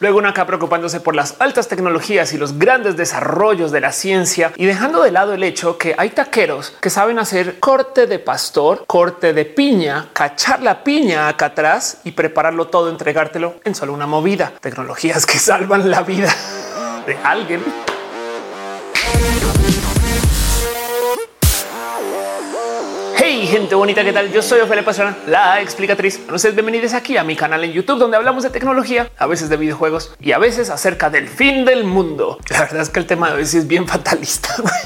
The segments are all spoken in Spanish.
Luego una acá preocupándose por las altas tecnologías y los grandes desarrollos de la ciencia y dejando de lado el hecho que hay taqueros que saben hacer corte de pastor, corte de piña, cachar la piña acá atrás y prepararlo todo, entregártelo en solo una movida. Tecnologías que salvan la vida de alguien. Hey, gente bonita, ¿qué tal? Yo soy Ophelia Pastrana, la explicatriz. Ustedes bienvenidos aquí a mi canal en YouTube, donde hablamos de tecnología, a veces de videojuegos y a veces acerca del fin del mundo. La verdad es que el tema de hoy es bien fatalista.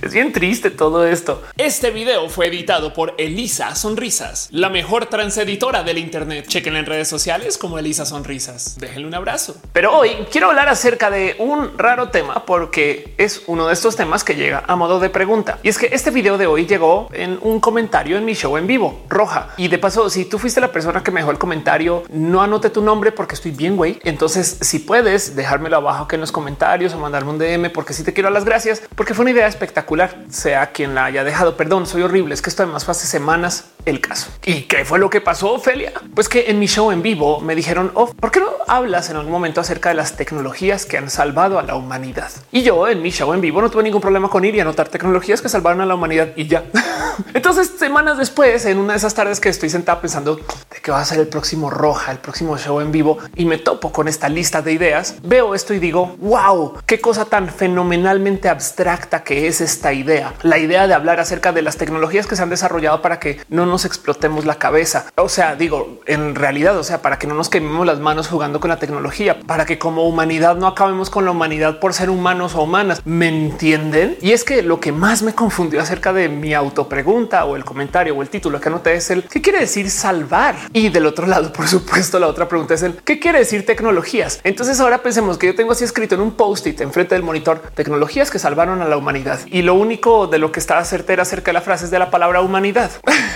es bien triste todo esto. Este video fue editado por Elisa Sonrisas, la mejor transeditora del Internet. Chequen en redes sociales como Elisa Sonrisas. Déjenle un abrazo. Pero hoy quiero hablar acerca de un raro tema porque es uno de estos temas que llega a modo de pregunta. Y es que este video de hoy llegó en un comentario en mi show en vivo, Roja. Y de paso, si tú fuiste la persona que me dejó el comentario, no anote tu nombre porque estoy bien, güey. Entonces, si puedes dejármelo abajo que en los comentarios o mandarme un DM porque si te quiero las gracias, porque fue una idea espectacular, sea quien la haya dejado. Perdón, soy horrible. Es que esto además fue hace semanas el caso. ¿Y qué fue lo que pasó, Ophelia? Pues que en mi show en vivo me dijeron, oh, ¿por qué no hablas en algún momento acerca de las tecnologías que han salvado a la humanidad? Y yo en mi show en vivo no tuve ningún problema con ir y anotar tecnologías que salvaron a la humanidad y ya. Entonces, semanas después, en una de esas tardes que estoy sentada pensando de que va a ser el próximo Roja, el próximo show en vivo y me topo con esta lista de ideas, veo esto y digo, wow, qué cosa tan fenomenalmente abstracta que es esta idea. La idea de hablar acerca de las tecnologías que se han desarrollado para que no nos explotemos la cabeza. O sea, digo, en realidad, o sea, para que no nos quememos las manos jugando con la tecnología, para que como humanidad no acabemos con la humanidad por ser humanos o humanas. ¿Me entienden? Y es que lo que más me confundió acerca de mi autopregunta o el comentario o el título que anoté es el qué quiere decir salvar. Y del otro lado, por supuesto, la otra pregunta es el qué quiere decir tecnologías. Entonces ahora pensemos que yo tengo así escrito en un post-it enfrente del monitor tecnologías que salvaron a la humanidad. Y lo único de lo que estaba certera acerca de la frase es de la palabra humanidad.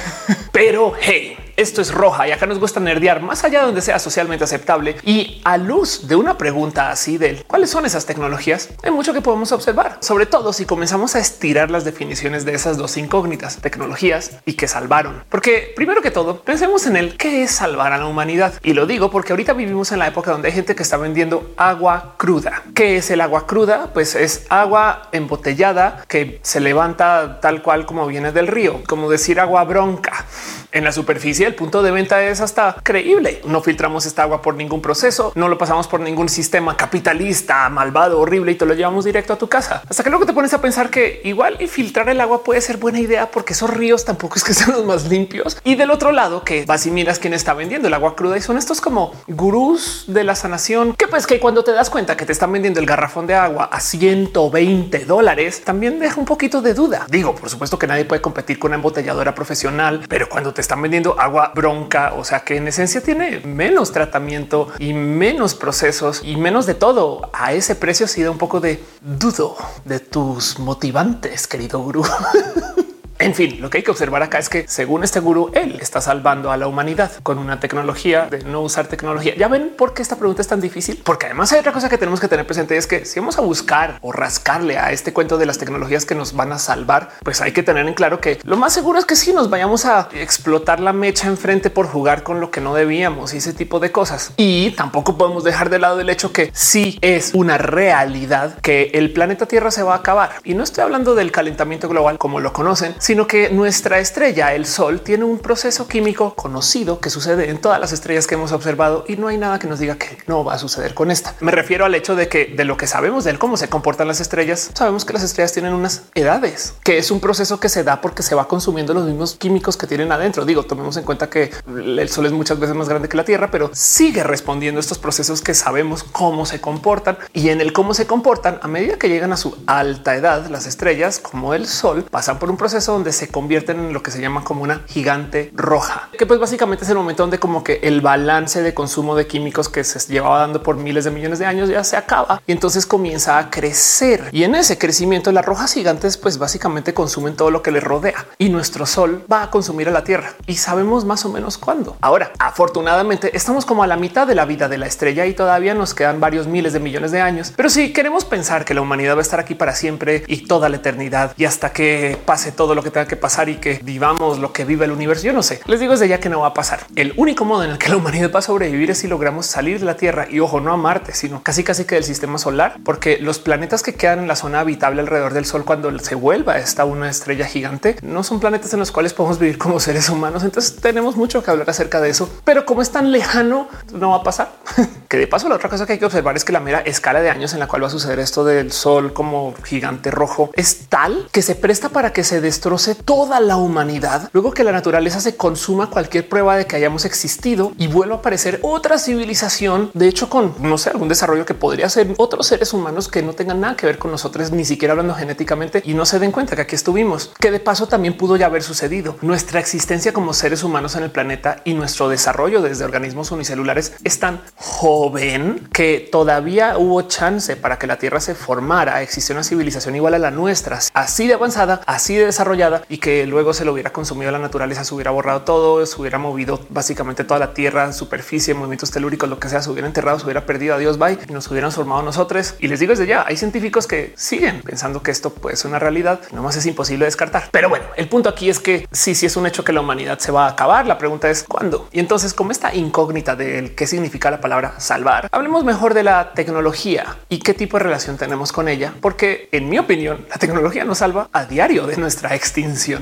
Pero hey, esto es roja y acá nos gusta nerdear más allá de donde sea socialmente aceptable. Y a luz de una pregunta así de cuáles son esas tecnologías, hay mucho que podemos observar, sobre todo si comenzamos a estirar las definiciones de esas dos incógnitas, tecnologías y que salvaron. Porque primero que todo, pensemos en el qué es salvar a la humanidad. Y lo digo porque ahorita vivimos en la época donde hay gente que está vendiendo agua cruda. ¿Qué es el agua cruda? Pues es agua embotellada que se levanta tal cual como viene del río, como decir agua bronca en la superficie. El punto de venta es hasta creíble. No filtramos esta agua por ningún proceso, no lo pasamos por ningún sistema capitalista, malvado, horrible y te lo llevamos directo a tu casa. Hasta que luego te pones a pensar que igual y filtrar el agua puede ser buena idea porque esos ríos tampoco es que sean los más limpios. Y del otro lado que vas y miras quién está vendiendo el agua cruda y son estos como gurús de la sanación que pues que cuando te das cuenta que te están vendiendo el garrafón de agua a 120 dólares, también deja un poquito de duda. Digo, por supuesto que nadie puede competir con una embotelladora profesional, pero cuando te están vendiendo agua bronca, o sea que en esencia tiene menos tratamiento y menos procesos y menos de todo. A ese precio sí da un poco de dudo de tus motivantes, querido gurú. En fin, lo que hay que observar acá es que según este gurú, él está salvando a la humanidad con una tecnología de no usar tecnología. Ya ven por qué esta pregunta es tan difícil, porque además hay otra cosa que tenemos que tener presente es que si vamos a buscar o rascarle a este cuento de las tecnologías que nos van a salvar, pues hay que tener en claro que lo más seguro es que si nos vayamos a explotar la mecha enfrente por jugar con lo que no debíamos y ese tipo de cosas. Y tampoco podemos dejar de lado el hecho que sí es una realidad que el planeta Tierra se va a acabar. Y no estoy hablando del calentamiento global como lo conocen, sino que nuestra estrella, el Sol, tiene un proceso químico conocido que sucede en todas las estrellas que hemos observado y no hay nada que nos diga que no va a suceder con esta. Me refiero al hecho de que de lo que sabemos de cómo se comportan las estrellas, sabemos que las estrellas tienen unas edades, que es un proceso que se da porque se va consumiendo los mismos químicos que tienen adentro. Digo, tomemos en cuenta que el Sol es muchas veces más grande que la Tierra, pero sigue respondiendo estos procesos que sabemos cómo se comportan y en el cómo se comportan a medida que llegan a su alta edad, las estrellas como el Sol pasan por un proceso donde se convierten en lo que se llama como una gigante roja, que pues básicamente es el momento donde como que el balance de consumo de químicos que se llevaba dando por miles de millones de años ya se acaba y entonces comienza a crecer. Y en ese crecimiento las rojas gigantes pues básicamente consumen todo lo que les rodea y nuestro sol va a consumir a la Tierra y sabemos más o menos cuándo. Ahora, afortunadamente estamos como a la mitad de la vida de la estrella y todavía nos quedan varios miles de millones de años. Pero si queremos pensar que la humanidad va a estar aquí para siempre y toda la eternidad y hasta que pase todo lo que tenga que pasar y que vivamos lo que vive el universo. Yo no sé. Les digo desde ya que no va a pasar. El único modo en el que la humanidad va a sobrevivir es si logramos salir de la Tierra y ojo, no a Marte, sino casi casi que del sistema solar, porque los planetas que quedan en la zona habitable alrededor del Sol cuando se vuelva esta una estrella gigante no son planetas en los cuales podemos vivir como seres humanos. Entonces tenemos mucho que hablar acerca de eso, pero como es tan lejano, no va a pasar. que de paso, la otra cosa que hay que observar es que la mera escala de años en la cual va a suceder esto del Sol como gigante rojo es tal que se presta para que se destroce toda la humanidad. Luego que la naturaleza se consuma cualquier prueba de que hayamos existido y vuelva a aparecer otra civilización, de hecho con no sé, algún desarrollo que podría ser otros seres humanos que no tengan nada que ver con nosotros, ni siquiera hablando genéticamente y no se den cuenta que aquí estuvimos, que de paso también pudo ya haber sucedido. Nuestra existencia como seres humanos en el planeta y nuestro desarrollo desde organismos unicelulares es tan joven que todavía hubo chance para que la Tierra se formara, existió una civilización igual a la nuestra, así de avanzada, así de desarrollada y que luego se lo hubiera consumido la naturaleza, se hubiera borrado todo, se hubiera movido básicamente toda la Tierra, superficie, movimientos telúricos, lo que sea, se hubiera enterrado, se hubiera perdido a Dios bye y nos hubieran formado nosotros. Y les digo desde ya, hay científicos que siguen pensando que esto puede ser una realidad, no más es imposible descartar. Pero bueno, el punto aquí es que sí, sí es un hecho que la humanidad se va a acabar. La pregunta es cuándo. Y entonces, como esta incógnita del qué significa la palabra salvar, hablemos mejor de la tecnología y qué tipo de relación tenemos con ella, porque en mi opinión, la tecnología nos salva a diario de nuestra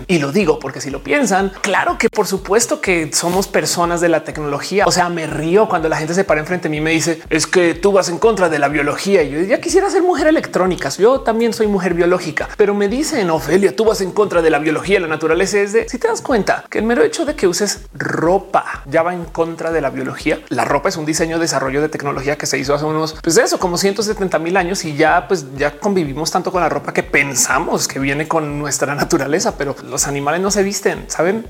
Y lo digo porque si lo piensan, claro que por supuesto que somos personas de la tecnología. O sea, me río cuando la gente se para enfrente de mí y me dice es que tú vas en contra de la biología. Y yo ya quisiera ser mujer electrónica. Yo también soy mujer biológica, pero me dicen Ofelia, tú vas en contra de la biología, la naturaleza es de si te das cuenta que el mero hecho de que uses ropa ya va en contra de la biología. La ropa es un diseño, desarrollo de tecnología que se hizo hace unos, pues eso, como 170 mil años y ya, pues ya convivimos tanto con la ropa que pensamos que viene con nuestra naturaleza, pero los animales no se visten, saben?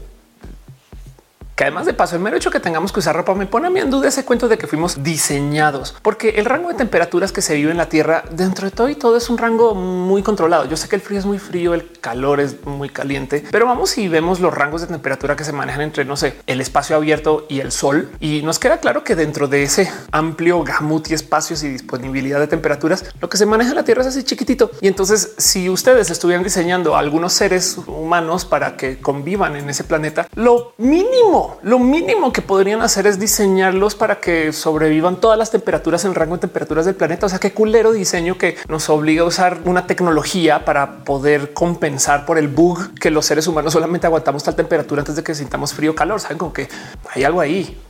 Que además de paso, el mero hecho que tengamos que usar ropa me pone a mí en duda ese cuento de que fuimos diseñados, porque el rango de temperaturas que se vive en la Tierra dentro de todo y todo es un rango muy controlado. Yo sé que el frío es muy frío, el calor es muy caliente, pero vamos y vemos los rangos de temperatura que se manejan entre, no sé, el espacio abierto y el sol. Y nos queda claro que dentro de ese amplio gamut y espacios y disponibilidad de temperaturas, lo que se maneja en la Tierra es así chiquitito. Y entonces, si ustedes estuvieran diseñando a algunos seres humanos para que convivan en ese planeta, lo mínimo lo mínimo que podrían hacer es diseñarlos para que sobrevivan todas las temperaturas en el rango de temperaturas del planeta. O sea, qué culero diseño que nos obliga a usar una tecnología para poder compensar por el bug que los seres humanos solamente aguantamos tal temperatura antes de que sintamos frío o calor. Saben como que hay algo ahí.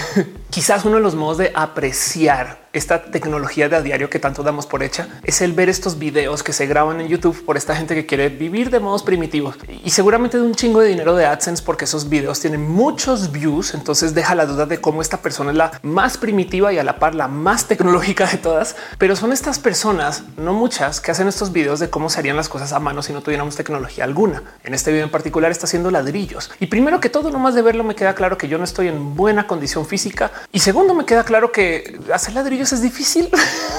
Quizás uno de los modos de apreciar esta tecnología de a diario que tanto damos por hecha es el ver estos videos que se graban en YouTube por esta gente que quiere vivir de modos primitivos y seguramente de un chingo de dinero de AdSense porque esos videos tienen muchos views. Entonces deja la duda de cómo esta persona es la más primitiva y a la par la más tecnológica de todas. Pero son estas personas, no muchas, que hacen estos videos de cómo serían las cosas a mano si no tuviéramos tecnología alguna. En este video en particular está haciendo ladrillos y primero que todo, nomás de verlo, me queda claro que yo no estoy en buena condición física y segundo, me queda claro que hacer ladrillos es difícil.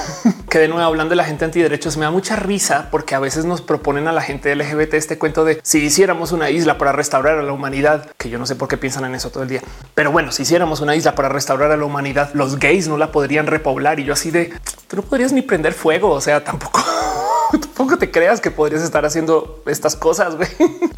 que de nuevo hablando de la gente antiderechos me da mucha risa porque a veces nos proponen a la gente LGBT este cuento de si hiciéramos una isla para restaurar a la humanidad, que yo no sé por qué piensan en eso todo el día. Pero bueno, si hiciéramos una isla para restaurar a la humanidad, los gays no la podrían repoblar y yo así de tú no podrías ni prender fuego. O sea, tampoco tampoco te creas que podrías estar haciendo estas cosas.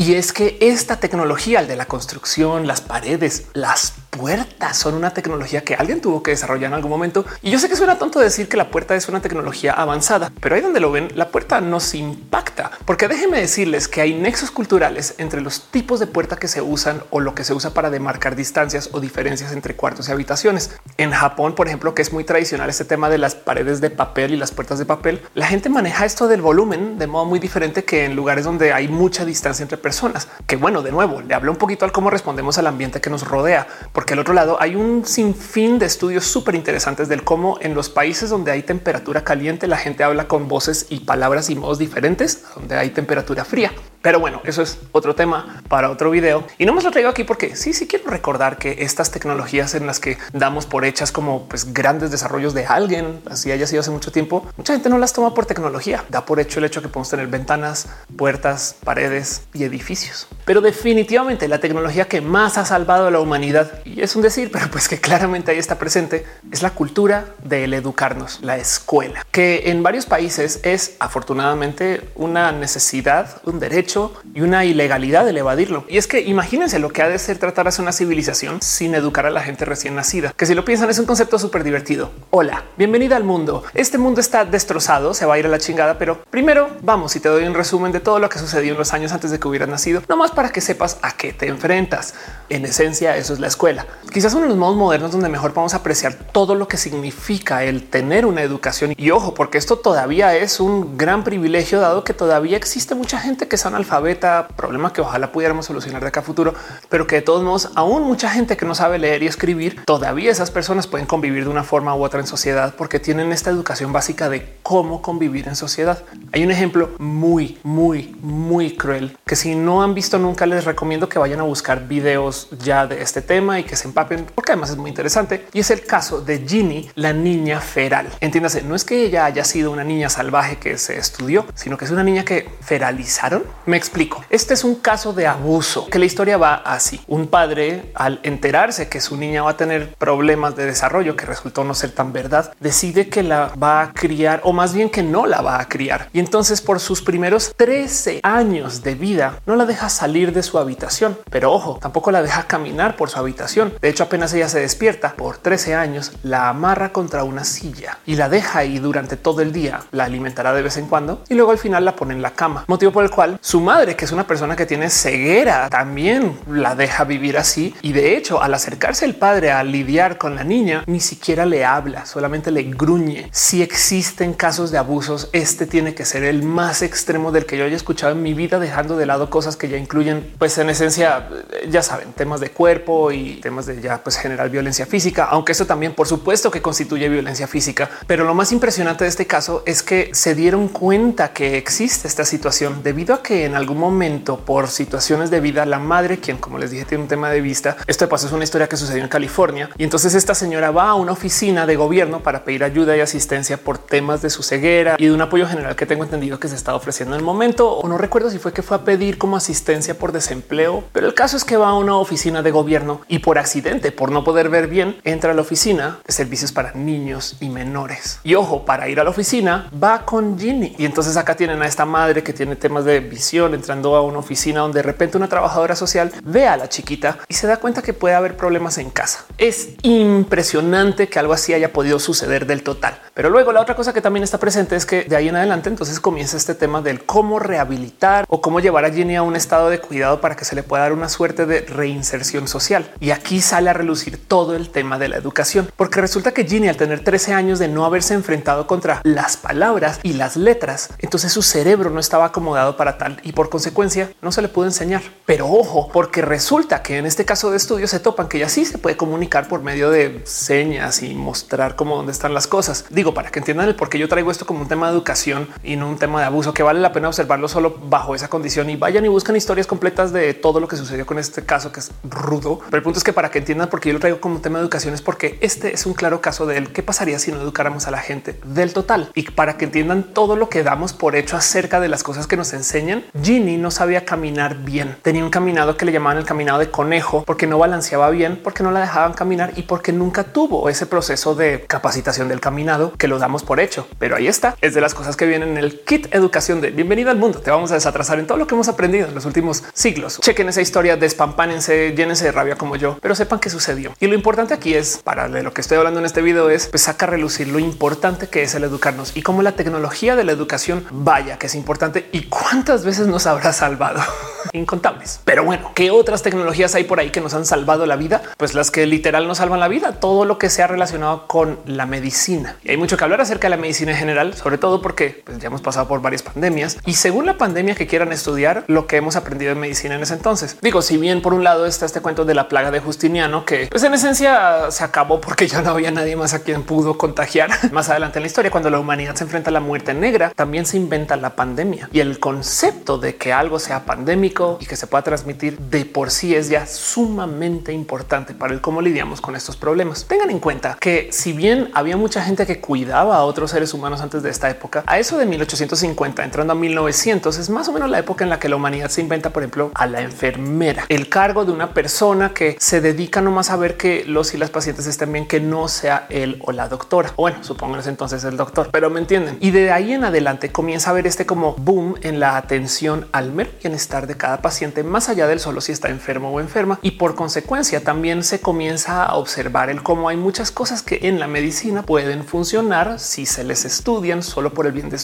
Y es que esta tecnología, el de la construcción, las paredes, las puertas son una tecnología que alguien tuvo que desarrollar en algún momento. Y yo sé que suena tonto decir que la puerta es una tecnología avanzada, pero ahí donde lo ven, la puerta nos impacta, porque déjenme decirles que hay nexos culturales entre los tipos de puerta que se usan o lo que se usa para demarcar distancias o diferencias entre cuartos y habitaciones. En Japón, por ejemplo, que es muy tradicional este tema de las paredes de papel y las puertas de papel, la gente maneja esto del volumen de modo muy diferente que en lugares donde hay mucha distancia entre personas. Que bueno, de nuevo, le hablo un poquito al cómo respondemos al ambiente que nos rodea, porque al otro lado hay un sinfín de estudios súper interesantes del cómo en los países donde hay temperatura caliente la gente habla con voces y palabras y modos diferentes, donde hay temperatura fría. Pero bueno, eso es otro tema para otro video y no me lo traigo aquí porque sí, sí quiero recordar que estas tecnologías en las que damos por hechas como pues, grandes desarrollos de alguien, así haya sido hace mucho tiempo, mucha gente no las toma por tecnología, da por hecho el hecho que podemos tener ventanas, puertas, paredes y edificios. Pero definitivamente la tecnología que más ha salvado a la humanidad, y es un decir, pero pues que claramente ahí está presente, es la cultura del educarnos, la escuela, que en varios países es afortunadamente una necesidad, un derecho y una ilegalidad el evadirlo. Y es que imagínense lo que ha de ser tratar a una civilización sin educar a la gente recién nacida, que si lo piensan es un concepto súper divertido. Hola, bienvenida al mundo. Este mundo está destrozado, se va a ir a la chingada, pero primero vamos y te doy un resumen de todo lo que sucedió en los años antes de que hubieras nacido, nomás para que sepas a qué te enfrentas. En esencia, eso es la escuela. Quizás uno de los modos modernos donde mejor a apreciar todo lo que significa el tener una educación. Y ojo, porque esto todavía es un gran privilegio, dado que todavía existe mucha gente que es analfabeta, problema que ojalá pudiéramos solucionar de acá a futuro, pero que de todos modos, aún mucha gente que no sabe leer y escribir, todavía esas personas pueden convivir de una forma u otra en sociedad porque tienen esta educación básica de cómo convivir en sociedad. Hay un ejemplo muy, muy, muy cruel que si no han visto nunca les recomiendo que vayan a buscar videos ya de este tema y que se empapen porque además es muy interesante y es el caso de Ginny, la niña feral. Entiéndase, no es que ella haya sido una niña salvaje que se estudió, sino que es una niña que feralizaron. Me explico. Este es un caso de abuso que la historia va así. Un padre al enterarse que su niña va a tener problemas de desarrollo que resultó no ser tan verdad, decide que la va a criar o más bien que no la va a criar. Entonces por sus primeros 13 años de vida no la deja salir de su habitación. Pero ojo, tampoco la deja caminar por su habitación. De hecho, apenas ella se despierta por 13 años, la amarra contra una silla y la deja ahí durante todo el día. La alimentará de vez en cuando y luego al final la pone en la cama. Motivo por el cual su madre, que es una persona que tiene ceguera, también la deja vivir así. Y de hecho, al acercarse el padre a lidiar con la niña, ni siquiera le habla, solamente le gruñe. Si existen casos de abusos, este tiene que ser el más extremo del que yo haya escuchado en mi vida, dejando de lado cosas que ya incluyen, pues en esencia, ya saben, temas de cuerpo y temas de ya pues general violencia física, aunque eso también por supuesto que constituye violencia física. Pero lo más impresionante de este caso es que se dieron cuenta que existe esta situación debido a que en algún momento por situaciones de vida la madre, quien como les dije tiene un tema de vista, esto de paso es una historia que sucedió en California y entonces esta señora va a una oficina de gobierno para pedir ayuda y asistencia por temas de su ceguera y de un apoyo general que tengo entendido que se está ofreciendo en el momento o no recuerdo si fue que fue a pedir como asistencia por desempleo, pero el caso es que va a una oficina de gobierno y por accidente, por no poder ver bien, entra a la oficina de servicios para niños y menores. Y ojo, para ir a la oficina va con Ginny. Y entonces acá tienen a esta madre que tiene temas de visión entrando a una oficina donde de repente una trabajadora social ve a la chiquita y se da cuenta que puede haber problemas en casa. Es impresionante que algo así haya podido suceder del total. Pero luego la otra cosa que también está presente es que de ahí en adelante entonces comienza este tema del cómo rehabilitar o cómo llevar a Ginny a un estado de cuidado para que se le pueda dar una suerte de reinserción social. Y aquí sale a relucir todo el tema de la educación, porque resulta que Ginny al tener 13 años de no haberse enfrentado contra las palabras y las letras, entonces su cerebro no estaba acomodado para tal y por consecuencia no se le pudo enseñar. Pero ojo, porque resulta que en este caso de estudio se topan que ya sí se puede comunicar por medio de señas y mostrar cómo dónde están las cosas. Digo, para que entiendan el por qué yo traigo esto como un tema de educación y un tema de abuso, que vale la pena observarlo solo bajo esa condición y vayan y buscan historias completas de todo lo que sucedió con este caso que es rudo. Pero el punto es que para que entiendan por qué yo lo traigo como tema de educación es porque este es un claro caso de. ¿Qué pasaría si no educáramos a la gente del total? Y para que entiendan todo lo que damos por hecho acerca de las cosas que nos enseñan, Ginny no sabía caminar bien. Tenía un caminado que le llamaban el caminado de conejo porque no balanceaba bien, porque no la dejaban caminar y porque nunca tuvo ese proceso de capacitación del caminado que lo damos por hecho. Pero ahí está. Es de las cosas que vienen en el kit educación de bienvenido al mundo. Te vamos a desatrasar en todo lo que hemos aprendido en los últimos siglos. Chequen esa historia, despampánense, llénense de rabia como yo, pero sepan qué sucedió. Y lo importante aquí es para lo que estoy hablando en este video es pues saca a relucir lo importante que es el educarnos y cómo la tecnología de la educación vaya que es importante y cuántas veces nos habrá salvado incontables. Pero bueno, ¿qué otras tecnologías hay por ahí que nos han salvado la vida? Pues las que literal nos salvan la vida, todo lo que sea relacionado con la medicina. Y hay mucho que hablar acerca de la medicina en general, sobre todo porque pues, ya hemos pasado por varias pandemias y según la pandemia que quieran estudiar, lo que hemos aprendido en medicina en ese entonces. Digo, si bien por un lado está este cuento de la plaga de Justiniano, que pues en esencia se acabó porque ya no había nadie más a quien pudo contagiar. Más adelante en la historia, cuando la humanidad se enfrenta a la muerte negra, también se inventa la pandemia y el concepto de que algo sea pandémico y que se pueda transmitir de por sí es ya sumamente importante para el cómo lidiamos con estos problemas. Tengan en cuenta que si bien había mucha gente que cuidaba a otros seres humanos antes de esta época, a eso de 1850 entrando a 1900 es más o menos la época en la que la humanidad se inventa, por ejemplo, a la enfermera, el cargo de una persona que se dedica nomás a ver que los y las pacientes estén bien, que no sea él o la doctora. Bueno, supongo entonces el doctor, pero me entienden. Y de ahí en adelante comienza a ver este como boom en la atención al mero bienestar de cada paciente, más allá del solo si está enfermo o enferma. Y por consecuencia también se comienza a observar el cómo hay muchas cosas que en la medicina pueden funcionar si se les estudian solo por el bien de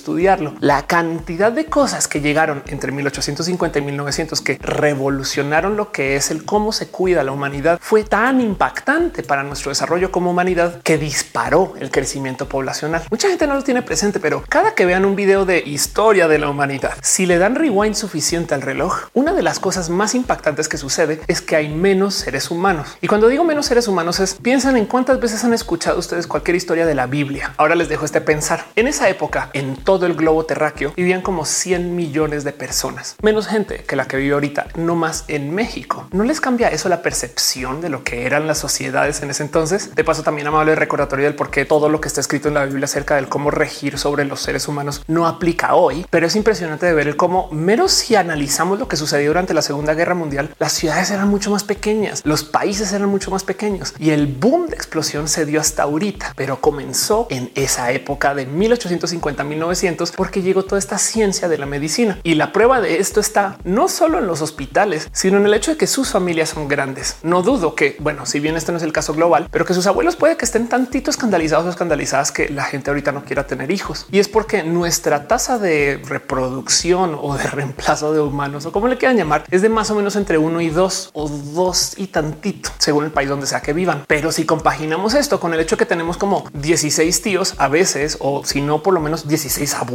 La cantidad de cosas que llegaron entre 1850 y 1900 que revolucionaron lo que es el cómo se cuida la humanidad fue tan impactante para nuestro desarrollo como humanidad que disparó el crecimiento poblacional. Mucha gente no lo tiene presente, pero cada que vean un video de historia de la humanidad, si le dan rewind suficiente al reloj, una de las cosas más impactantes que sucede es que hay menos seres humanos. Y cuando digo menos seres humanos es piensan en cuántas veces han escuchado ustedes cualquier historia de la Biblia. Ahora les dejo este pensar. En esa época, en todo el globo terráqueo, vivían como 100 millones de personas, menos gente que la que vive ahorita, no más en México. ¿No les cambia eso la percepción de lo que eran las sociedades en ese entonces? De paso, también amable recordatorio del por qué todo lo que está escrito en la Biblia acerca del cómo regir sobre los seres humanos no aplica hoy, pero es impresionante de ver el cómo menos si analizamos lo que sucedió durante la Segunda Guerra Mundial, las ciudades eran mucho más pequeñas, los países eran mucho más pequeños y el boom de explosión se dio hasta ahorita, pero comenzó en esa época de 1850 1900 porque llegó toda esta ciencia de la medicina y la prueba de esto está no solo en los hospitales, sino en el hecho de que sus familias son grandes. No dudo que, bueno, si bien este no es el caso global, pero que sus abuelos puede que estén tantito escandalizados o escandalizadas que la gente ahorita no quiera tener hijos. Y es porque nuestra tasa de reproducción o de reemplazo de humanos o como le quieran llamar es de más o menos entre uno y dos o dos y tantito según el país donde sea que vivan. Pero si compaginamos esto con el hecho que tenemos como 16 tíos a veces o si no por lo menos 16 abuelos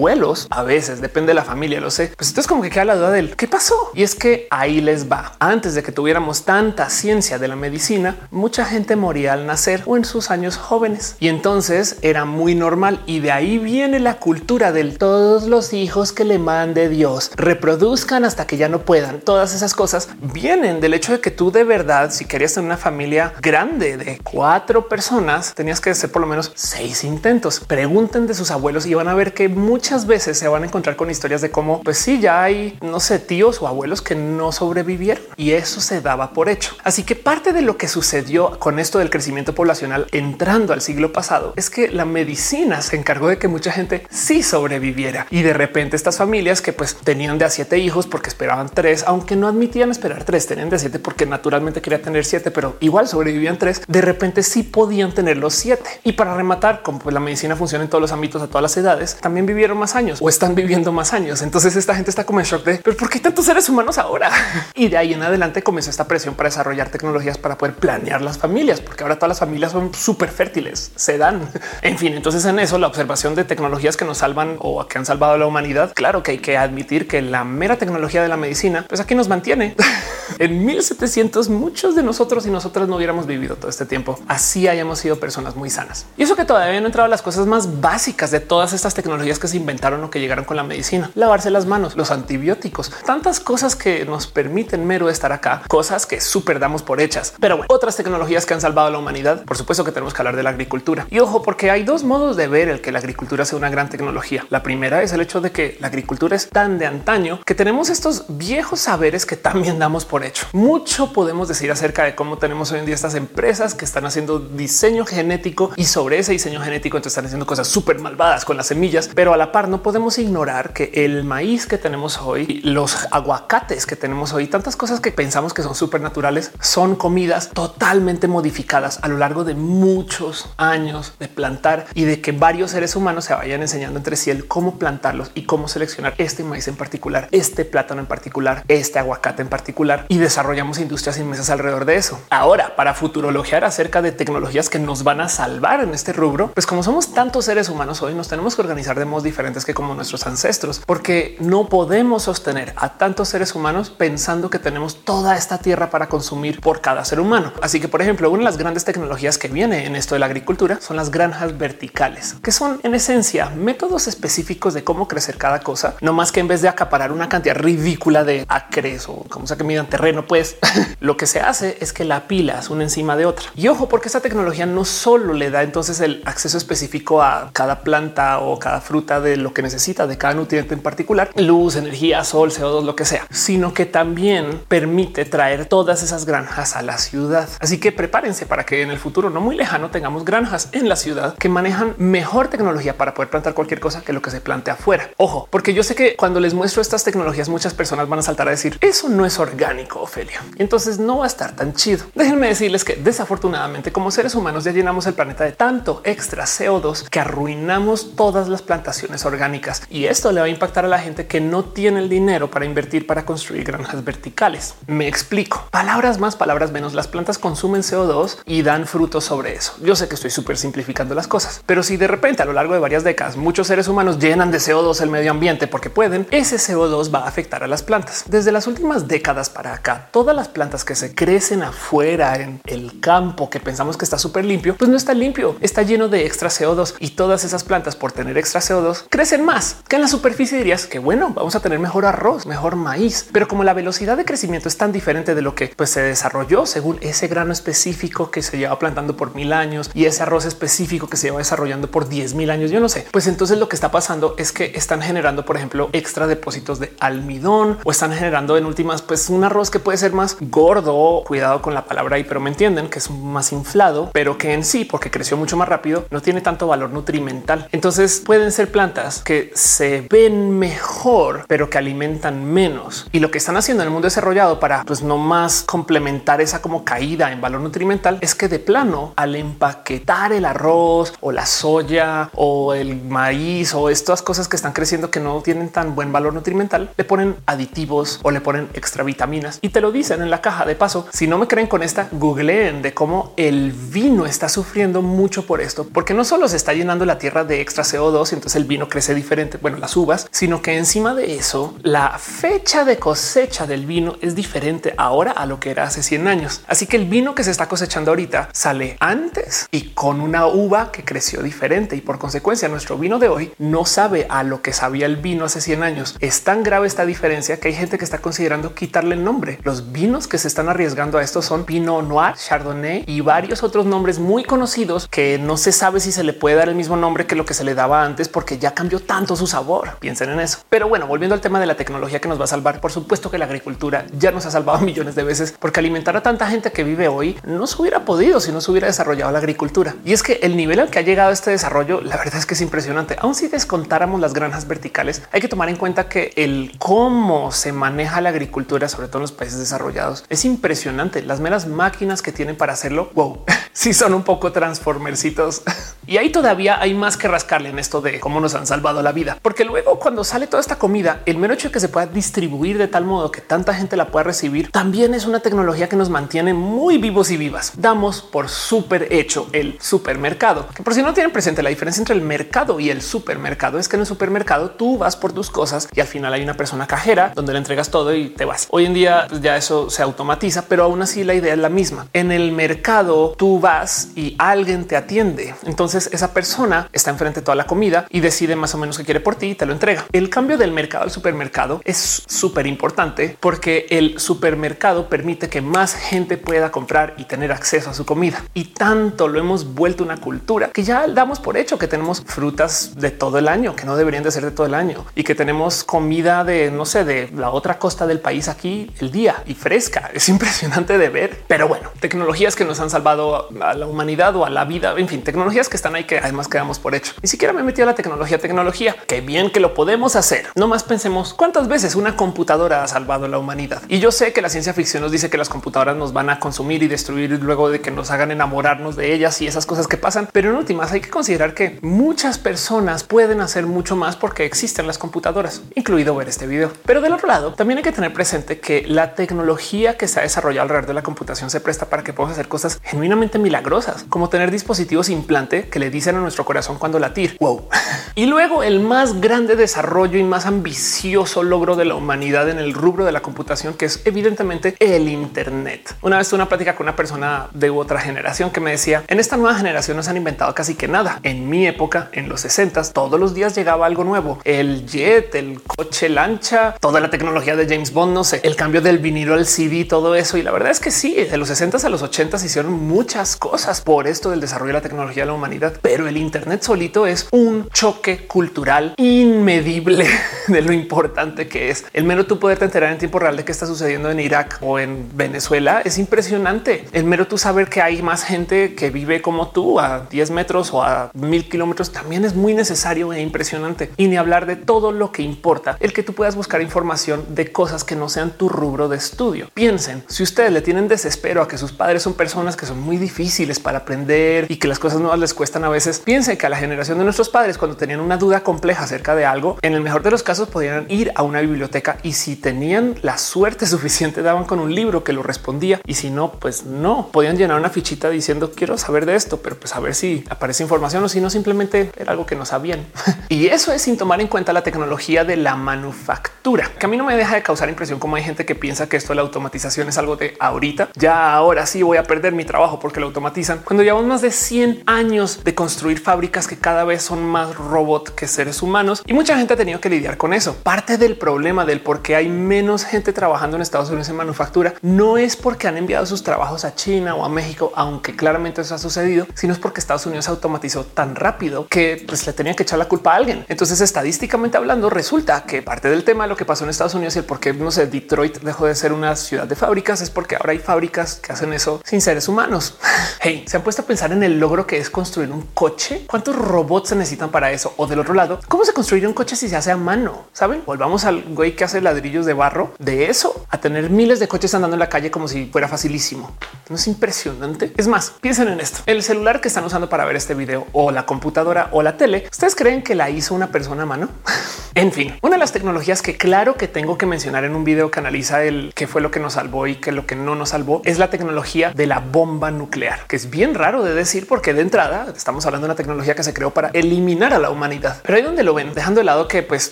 a veces, depende de la familia, lo sé. Pues entonces como que queda la duda del qué pasó. Y es que ahí les va. Antes de que tuviéramos tanta ciencia de la medicina, mucha gente moría al nacer o en sus años jóvenes. Y entonces era muy normal y de ahí viene la cultura del todos los hijos que le mande Dios reproduzcan hasta que ya no puedan. Todas esas cosas vienen del hecho de que tú de verdad, si querías tener una familia grande de cuatro personas, tenías que hacer por lo menos seis intentos. Pregunten de sus abuelos y van a ver que muchas veces se van a encontrar con historias de cómo, pues sí, ya hay, no sé, tíos o abuelos que no sobrevivieron y eso se daba por hecho. Así que parte de lo que sucedió con esto del crecimiento poblacional entrando al siglo pasado es que la medicina se encargó de que mucha gente sí sobreviviera y de repente estas familias que pues tenían de a siete hijos porque esperaban tres, aunque no admitían esperar tres, tenían de siete porque naturalmente quería tener siete, pero igual sobrevivían tres. De repente sí podían tener los siete. Y para rematar, como pues la medicina funciona en todos los ámbitos a todas las edades, también vivieron más años o están viviendo más años. Entonces esta gente está como en shock de pero por qué tantos seres humanos ahora? Y de ahí en adelante comenzó esta presión para desarrollar tecnologías para poder planear las familias, porque ahora todas las familias son súper fértiles, se dan. En fin, entonces en eso la observación de tecnologías que nos salvan o que han salvado a la humanidad, claro que hay que admitir que la mera tecnología de la medicina, pues aquí nos mantiene. en 1700 muchos de nosotros y nosotras no hubiéramos vivido todo este tiempo. Así hayamos sido personas muy sanas. Y eso que todavía no entrado a las cosas más básicas de todas estas tecnologías que se inventaron o que llegaron con la medicina. Lavarse las manos, los antibióticos, tantas cosas que nos permiten mero estar acá, cosas que súper damos por hechas. Pero bueno, otras tecnologías que han salvado a la humanidad, por supuesto que tenemos que hablar de la agricultura. Y ojo, porque hay dos modos de ver el que la agricultura sea una gran tecnología. La primera es el hecho de que la agricultura es tan de antaño que tenemos estos viejos saberes que también damos por hecho. Mucho podemos decir acerca de cómo tenemos hoy en día estas empresas que están haciendo diseño genético y sobre ese diseño genético entonces están haciendo cosas súper malvadas con las semillas, pero a la par no podemos ignorar que el maíz que tenemos hoy, los aguacates que tenemos hoy, tantas cosas que pensamos que son súper naturales, son comidas totalmente modificadas a lo largo de muchos años de plantar y de que varios seres humanos se vayan enseñando entre sí el cómo plantarlos y cómo seleccionar este maíz en particular, este plátano en particular, este aguacate en particular y desarrollamos industrias inmensas alrededor de eso. Ahora, para futurologiar acerca de tecnologías que nos van a salvar en este rubro, pues como somos tantos seres humanos hoy, nos tenemos que organizar de modos diferentes que como nuestros ancestros, porque no podemos sostener a tantos seres humanos pensando que tenemos toda esta tierra para consumir por cada ser humano. Así que, por ejemplo, una de las grandes tecnologías que viene en esto de la agricultura son las granjas verticales, que son en esencia métodos específicos de cómo crecer cada cosa, no más que en vez de acaparar una cantidad ridícula de acres o como sea que midan terreno, pues lo que se hace es que la pila es una encima de otra. Y ojo, porque esta tecnología no solo le da entonces el acceso específico a cada planta o cada fruta de lo que necesita, de cada nutriente en particular, luz, energía, sol, CO2, lo que sea, sino que también permite traer todas esas granjas a la ciudad. Así que prepárense para que en el futuro no muy lejano tengamos granjas en la ciudad que manejan mejor tecnología para poder plantar cualquier cosa que lo que se plantea afuera. Ojo, porque yo sé que cuando les muestro estas tecnologías, muchas personas van a saltar a decir eso no es orgánico, Ofelia. Entonces no va a estar tan chido. Déjenme decirles que desafortunadamente como seres humanos ya llenamos el planeta de tanto extra CO2 que arruinamos todas las plantaciones orgánicas y esto le va a impactar a la gente que no tiene el dinero para invertir para construir granjas verticales. Me explico. Palabras más, palabras menos. Las plantas consumen CO2 y dan frutos sobre eso. Yo sé que estoy súper simplificando las cosas, pero si de repente a lo largo de varias décadas muchos seres humanos llenan de CO2 el medio ambiente porque pueden, ese CO2 va a afectar a las plantas. Desde las últimas décadas para acá, todas las plantas que se crecen afuera en el campo que pensamos que está súper limpio, pues no está limpio, está lleno de extra CO2 y todas esas plantas por tener extra CO2 crecen más. Que en la superficie dirías que bueno, vamos a tener mejor arroz, mejor maíz, pero como la velocidad de crecimiento es tan diferente de lo que pues, se desarrolló según ese grano específico que se lleva plantando por mil años y ese arroz específico que se lleva desarrollando por 10 mil años, yo no sé, pues entonces lo que está pasando es que están generando, por ejemplo, extra depósitos de almidón o están generando en últimas pues un arroz que puede ser más gordo, cuidado con la palabra ahí, pero me entienden que es más inflado, pero que en sí, porque creció mucho más rápido, no tiene tanto valor nutrimental. Entonces pueden ser plantas que se ven mejor, pero que alimentan menos. Y lo que están haciendo en el mundo desarrollado para pues no más complementar esa como caída en valor nutrimental es que de plano al empaquetar el arroz o la soya o el maíz o estas cosas que están creciendo que no tienen tan buen valor nutrimental, le ponen aditivos o le ponen extra vitaminas y te lo dicen en la caja. De paso, si no me creen con esta, googleen de cómo el vino está sufriendo mucho por esto, porque no solo se está llenando la tierra de extra CO2 y entonces el crece diferente, bueno, las uvas, sino que encima de eso, la fecha de cosecha del vino es diferente ahora a lo que era hace 100 años. Así que el vino que se está cosechando ahorita sale antes y con una uva que creció diferente y por consecuencia nuestro vino de hoy no sabe a lo que sabía el vino hace 100 años. Es tan grave esta diferencia que hay gente que está considerando quitarle el nombre. Los vinos que se están arriesgando a esto son Pinot Noir, Chardonnay y varios otros nombres muy conocidos que no se sabe si se le puede dar el mismo nombre que lo que se le daba antes porque ya cambió tanto su sabor. Piensen en eso. Pero bueno, volviendo al tema de la tecnología que nos va a salvar, por supuesto que la agricultura ya nos ha salvado millones de veces porque alimentar a tanta gente que vive hoy no se hubiera podido si no se hubiera desarrollado la agricultura. Y es que el nivel al que ha llegado este desarrollo, la verdad es que es impresionante. Aún si descontáramos las granjas verticales, hay que tomar en cuenta que el cómo se maneja la agricultura, sobre todo en los países desarrollados, es impresionante. Las meras máquinas que tienen para hacerlo, wow, si son un poco transformercitos. y ahí todavía hay más que rascarle en esto de cómo nos han salvado la vida, porque luego cuando sale toda esta comida, el mero hecho de que se pueda distribuir de tal modo que tanta gente la pueda recibir, también es una tecnología que nos mantiene muy vivos y vivas. Damos por súper hecho el supermercado, que por si no tienen presente la diferencia entre el mercado y el supermercado es que en el supermercado tú vas por tus cosas y al final hay una persona cajera donde le entregas todo y te vas. Hoy en día pues, ya eso se automatiza, pero aún así la idea es la misma. En el mercado tú vas y alguien te atiende. Entonces esa persona está enfrente de toda la comida y decide más o menos qué quiere por ti y te lo entrega. El cambio del mercado al supermercado es súper importante porque el supermercado permite que más gente pueda comprar y tener acceso a su comida. Y tanto lo hemos vuelto una cultura que ya damos por hecho que tenemos frutas de todo el año, que no deberían de ser de todo el año y que tenemos comida de, no sé, de la otra costa del país aquí el día y fresca. Es impresionante de ver. Pero bueno, tecnologías que nos han salvado a la humanidad o a la vida, en fin, tecnologías que están ahí que además quedamos por hecho. Ni siquiera me metí a la tecnología, tecnología. Qué bien que lo podemos hacer. No más pensemos cuántas veces una computadora ha salvado la humanidad. Y yo sé que la ciencia ficción nos dice que las computadoras nos van a consumir y destruir luego de que nos hagan enamorarnos de ellas y esas cosas que pasan. Pero en últimas hay que considerar que muchas personas pueden hacer mucho más porque existen las computadoras, incluido ver este video. Pero del otro lado, también hay que tener presente que la tecnología que se ha desarrollado alrededor de la computación se presta para que podamos hacer cosas genuinamente milagrosas, como tener dispositivos implante que le dicen a nuestro corazón cuando latir. Wow. luego el más grande desarrollo y más ambicioso logro de la humanidad en el rubro de la computación, que es evidentemente el Internet. Una vez tuve una plática con una persona de otra generación que me decía en esta nueva generación nos han inventado casi que nada. En mi época, en los 60, todos los días llegaba algo nuevo. El jet, el coche lancha, toda la tecnología de James Bond, no sé, el cambio del vinilo al CD, todo eso. Y la verdad es que sí, de los 60 a los 80 se hicieron muchas cosas por esto del desarrollo de la tecnología de la humanidad, pero el Internet solito es un choque cultural inmedible de lo importante que es. El mero tú poderte enterar en tiempo real de qué está sucediendo en Irak o en Venezuela es impresionante. El mero tú saber que hay más gente que vive como tú a 10 metros o a mil kilómetros también es muy necesario e impresionante. Y ni hablar de todo lo que importa, el que tú puedas buscar información de cosas que no sean tu rubro de estudio. Piensen, si ustedes le tienen desespero a que sus padres son personas que son muy difíciles para aprender y que las cosas nuevas les cuestan a veces, piensen que a la generación de nuestros padres cuando tenían una duda compleja acerca de algo, en el mejor de los casos podían ir a una biblioteca y si tenían la suerte suficiente daban con un libro que lo respondía y si no, pues no podían llenar una fichita diciendo quiero saber de esto, pero pues a ver si aparece información o si no simplemente era algo que no sabían. y eso es sin tomar en cuenta la tecnología de la manufactura, que a mí no me deja de causar impresión como hay gente que piensa que esto de la automatización es algo de ahorita. Ya ahora sí voy a perder mi trabajo porque lo automatizan. Cuando llevamos más de 100 años de construir fábricas que cada vez son más que seres humanos y mucha gente ha tenido que lidiar con eso. Parte del problema del por qué hay menos gente trabajando en Estados Unidos en manufactura no es porque han enviado sus trabajos a China o a México, aunque claramente eso ha sucedido, sino es porque Estados Unidos automatizó tan rápido que pues, le tenían que echar la culpa a alguien. Entonces, estadísticamente hablando, resulta que parte del tema de lo que pasó en Estados Unidos y el por qué no sé, Detroit dejó de ser una ciudad de fábricas es porque ahora hay fábricas que hacen eso sin seres humanos. Hey, se han puesto a pensar en el logro que es construir un coche. ¿Cuántos robots se necesitan para eso? Del otro lado, ¿cómo se construiría un coche si se hace a mano? Saben? Volvamos al güey que hace ladrillos de barro de eso a tener miles de coches andando en la calle como si fuera facilísimo. No es impresionante. Es más, piensen en esto. El celular que están usando para ver este video o la computadora o la tele. ¿Ustedes creen que la hizo una persona a mano? en fin, una de las tecnologías que claro que tengo que mencionar en un video que analiza el qué fue lo que nos salvó y qué lo que no nos salvó es la tecnología de la bomba nuclear, que es bien raro de decir porque de entrada estamos hablando de una tecnología que se creó para eliminar a la humanidad. Pero ahí donde lo ven, dejando de lado que pues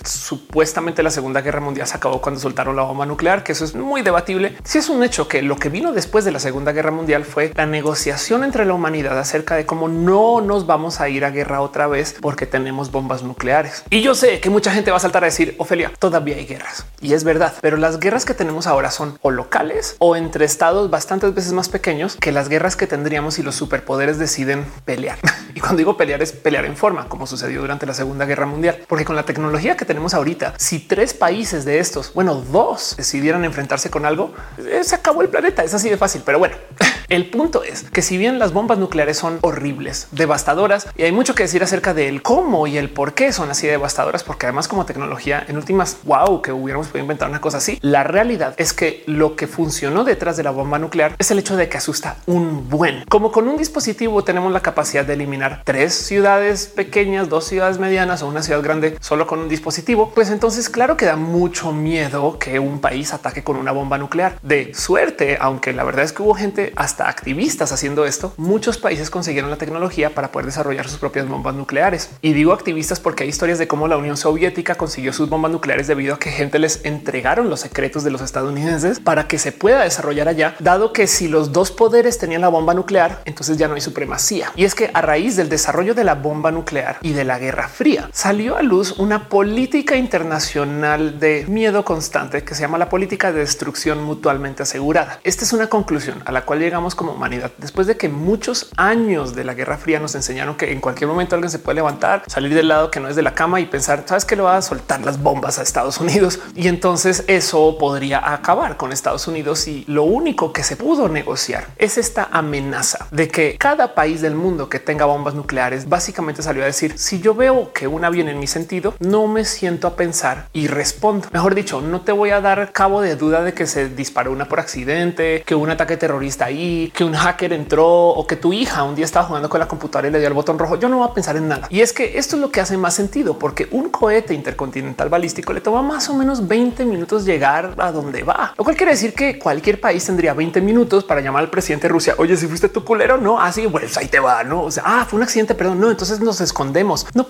supuestamente la Segunda Guerra Mundial se acabó cuando soltaron la bomba nuclear, que eso es muy debatible. Si es un hecho que lo que vino después de la Segunda Guerra Mundial fue la negociación entre la humanidad acerca de cómo no nos vamos a ir a guerra otra vez porque tenemos bombas nucleares. Y yo sé que mucha gente va a saltar a decir, Ofelia, todavía hay guerras. Y es verdad, pero las guerras que tenemos ahora son o locales o entre estados bastantes veces más pequeños que las guerras que tendríamos si los superpoderes deciden pelear. y cuando digo pelear es pelear en forma, como sucedió durante la Segunda Guerra Mundial, porque con la tecnología que tenemos ahorita, si tres países de estos, bueno, dos decidieran enfrentarse con algo, eh, se acabó el planeta. Es así de fácil. Pero bueno, el punto es que si bien las bombas nucleares son horribles, devastadoras, y hay mucho que decir acerca del cómo y el por qué son así devastadoras, porque además como tecnología en últimas, wow, que hubiéramos podido inventar una cosa así. La realidad es que lo que funcionó detrás de la bomba nuclear es el hecho de que asusta un buen. Como con un dispositivo tenemos la capacidad de eliminar tres ciudades pequeñas, dos ciudades medianas o una ciudad grande solo con un dispositivo, pues entonces claro que da mucho miedo que un país ataque con una bomba nuclear. De suerte, aunque la verdad es que hubo gente hasta activistas haciendo esto, muchos países consiguieron la tecnología para poder desarrollar sus propias bombas nucleares. Y digo activistas porque hay historias de cómo la Unión Soviética consiguió sus bombas nucleares debido a que gente les entregaron los secretos de los estadounidenses para que se pueda desarrollar allá, dado que si los dos poderes tenían la bomba nuclear, entonces ya no hay supremacía. Y es que a raíz del desarrollo de la bomba nuclear y de la Guerra Fría, salió a luz una política internacional de miedo constante que se llama la política de destrucción mutuamente asegurada. Esta es una conclusión a la cual llegamos como humanidad. Después de que muchos años de la Guerra Fría nos enseñaron que en cualquier momento alguien se puede levantar, salir del lado que no es de la cama y pensar, sabes que le va a soltar las bombas a Estados Unidos. Y entonces eso podría acabar con Estados Unidos y lo único que se pudo negociar es esta amenaza de que cada país del mundo que tenga bombas nucleares básicamente salió a decir si yo veo que una viene en mi sentido, no me siento a pensar y respondo. Mejor dicho, no te voy a dar cabo de duda de que se disparó una por accidente, que un ataque terrorista ahí, que un hacker entró o que tu hija un día estaba jugando con la computadora y le dio el botón rojo. Yo no voy a pensar en nada. Y es que esto es lo que hace más sentido, porque un cohete intercontinental balístico le toma más o menos 20 minutos llegar a donde va, lo cual quiere decir que cualquier país tendría 20 minutos para llamar al presidente de Rusia. Oye, si fuiste tu culero, no así, ah, pues ahí te va. No, o sea, ah, fue un accidente, perdón. No, entonces nos escondemos. No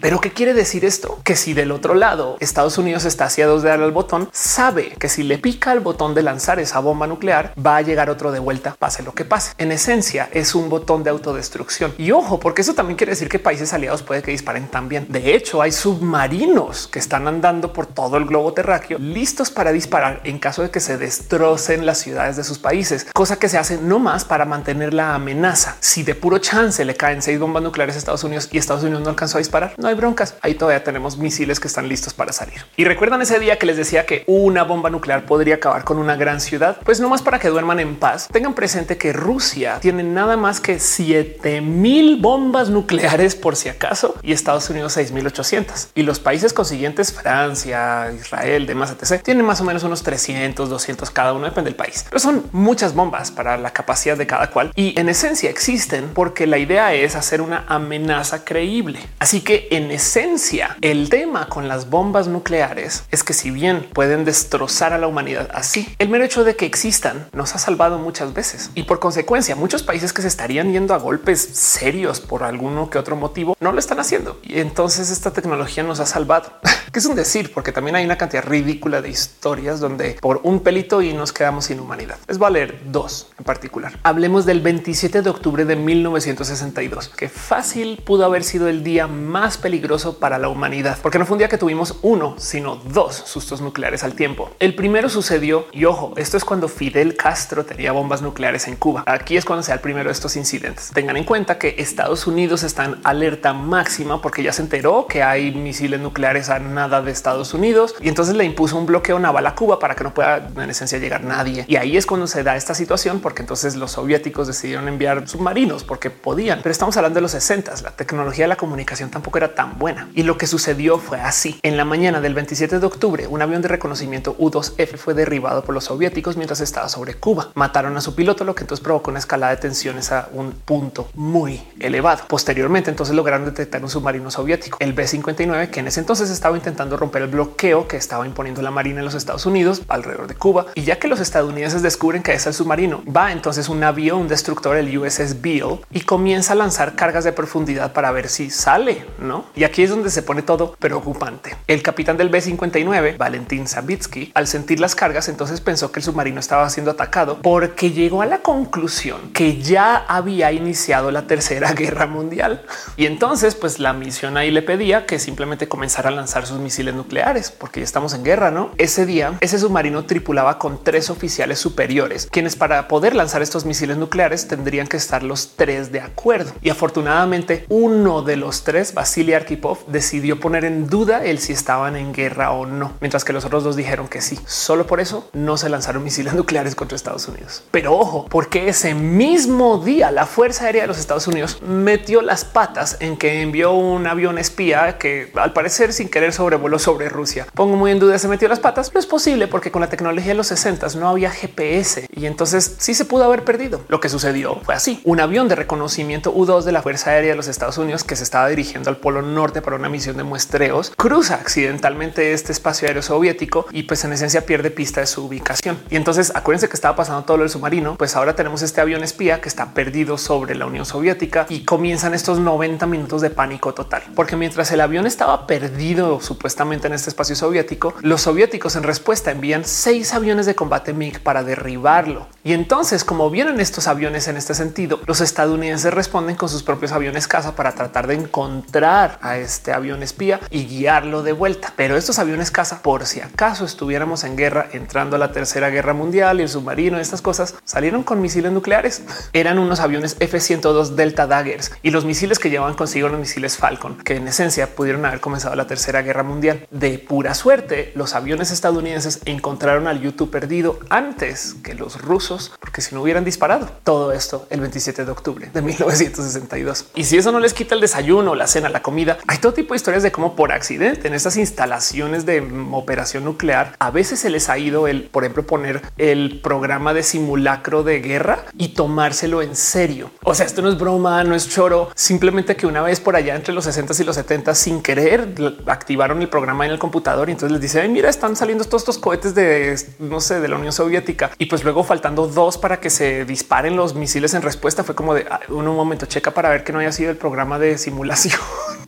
Pero qué quiere decir esto? Que si del otro lado Estados Unidos está hacia dos de dar al botón, sabe que si le pica el botón de lanzar esa bomba nuclear, va a llegar otro de vuelta pase lo que pase. En esencia es un botón de autodestrucción. Y ojo, porque eso también quiere decir que países aliados puede que disparen también. De hecho, hay submarinos que están andando por todo el globo terráqueo listos para disparar en caso de que se destrocen las ciudades de sus países, cosa que se hace no más para mantener la amenaza. Si de puro chance le caen seis bombas nucleares a Estados Unidos y Estados Unidos no alcanzó a disparar, no hay broncas. Ahí todavía tenemos misiles que están listos para salir. Y recuerdan ese día que les decía que una bomba nuclear podría acabar con una gran ciudad. Pues no más para que duerman en paz. Tengan presente que Rusia tiene nada más que 7 mil bombas nucleares por si acaso y Estados Unidos 6800 y los países consiguientes, Francia, Israel, demás, etc. Tienen más o menos unos 300, 200 cada uno, depende del país, pero son muchas bombas para la capacidad de cada cual y en esencia existen porque la idea es hacer una amenaza creíble. Así que en esencia el tema con las bombas nucleares es que si bien pueden destrozar a la humanidad así, el mero hecho de que existan nos ha salvado muchas veces y por consecuencia muchos países que se estarían yendo a golpes serios por alguno que otro motivo no lo están haciendo. Y entonces esta tecnología nos ha salvado, que es un decir, porque también hay una cantidad ridícula de historias donde por un pelito y nos quedamos sin humanidad. Les va a leer dos en particular. Hablemos del 27 de octubre de 1962, que fácil pudo haber sido el día más peligroso para la humanidad, porque no fue un día que tuvimos uno, sino dos sustos nucleares al tiempo. El primero sucedió y ojo, esto es cuando Fidel Castro tenía bombas nucleares en Cuba. Aquí es cuando se da el primero de estos incidentes. Tengan en cuenta que Estados Unidos está en alerta máxima porque ya se enteró que hay misiles nucleares a nada de Estados Unidos y entonces le impuso un bloqueo naval a Cuba para que no pueda en esencia llegar nadie. Y ahí es cuando se da esta situación porque entonces los soviéticos decidieron enviar submarinos porque podían. Pero estamos hablando de los 60. La tecnología de la comunicación tampoco era tan buena. Y lo que sucedió fue así. En la mañana del 27 de octubre, un avión de reconocimiento U-2F fue derribado por los soviéticos mientras estaba sobre Cuba. Mataron a su piloto, lo que entonces provocó una escalada de tensiones a un punto muy elevado. Posteriormente, entonces lograron detectar un submarino soviético, el B-59, que en ese entonces estaba intentando romper el bloqueo que estaba imponiendo la Marina en los Estados Unidos alrededor de Cuba. Y ya que los estadounidenses descubren que es el submarino, va entonces un avión destructor, el USS Beale, y comienza a lanzar cargas de profundidad para ver si sale, ¿no? Y aquí es donde se pone todo preocupante. El capitán del B-59, Valentín Savitsky, al sentir las cargas, entonces pensó que el submarino estaba siendo atacado porque llegó a la conclusión que ya había iniciado la tercera guerra mundial. Y entonces, pues la misión ahí le pedía que simplemente comenzara a lanzar sus misiles nucleares, porque ya estamos en guerra, ¿no? Ese día, ese submarino tripulaba con tres oficiales superiores, quienes para poder lanzar estos misiles nucleares tendrían que estar los tres de acuerdo. Y afortunadamente, uno de los tres, Vasily Arkhipov, decidió poner en duda el si estaban en guerra o no, mientras que los otros dos dijeron que sí. Solo por eso no se lanzaron misiles nucleares contra Estados Unidos. Pero ojo, porque ese mismo día la Fuerza Aérea de los Estados Unidos metió las patas en que envió un avión espía que al parecer sin querer sobrevoló sobre Rusia. Pongo muy en duda se metió las patas. No es posible porque con la tecnología de los 60 no había GPS y entonces sí se pudo haber perdido. Lo que sucedió fue así. Un avión de reconocimiento U-2 de la Fuerza Aérea de los Estados Unidos que se estaba dirigiendo al Polo Norte para una misión de muestreos cruza accidentalmente este espacio aéreo soviético y pues en esencia pierde pista de su ubicación. Y entonces acuérdense que estaba pasando todo lo del submarino. Pues ahora tenemos este avión espía que está perdido sobre la Unión Soviética y comienzan estos 90 minutos de pánico total, porque mientras el avión estaba perdido supuestamente en este espacio soviético, los soviéticos en respuesta envían seis aviones de combate MiG para derribarlo. Y entonces, como vienen estos aviones en este sentido, los estadounidenses responden con sus propios aviones caza para tratar de encontrar a este avión espía y guiarlo de vuelta. Pero estos aviones caza, por si acaso estuviéramos en guerra, entrando a la tercera guerra mundial y el submarino, estas cosas salieron con misiles nucleares. Eran unos aviones F-102 Delta Daggers y los misiles que llevaban consigo los misiles Falcon, que en esencia pudieron haber comenzado la tercera guerra mundial. De pura suerte, los aviones estadounidenses encontraron al YouTube perdido antes que los rusos, porque si no hubieran disparado todo esto el 27 de octubre de 1962. Y si eso no les quita el desayuno, la cena, la comida, hay todo tipo de historias de cómo por accidente en estas instalaciones de operación nuclear a veces se les ha ido el, por ejemplo, poner el programa de simulacro de guerra y tomárselo en serio. O sea, esto no es broma, no es choro, simplemente que una vez por allá entre los 60 y los 70 sin querer activaron el programa en el computador y entonces les dice, mira, están saliendo todos estos cohetes de no sé, de la Unión Soviética y pues luego faltando dos para que se disparen los misiles en respuesta fue como de un momento checa para ver que no haya sido el programa de simulación.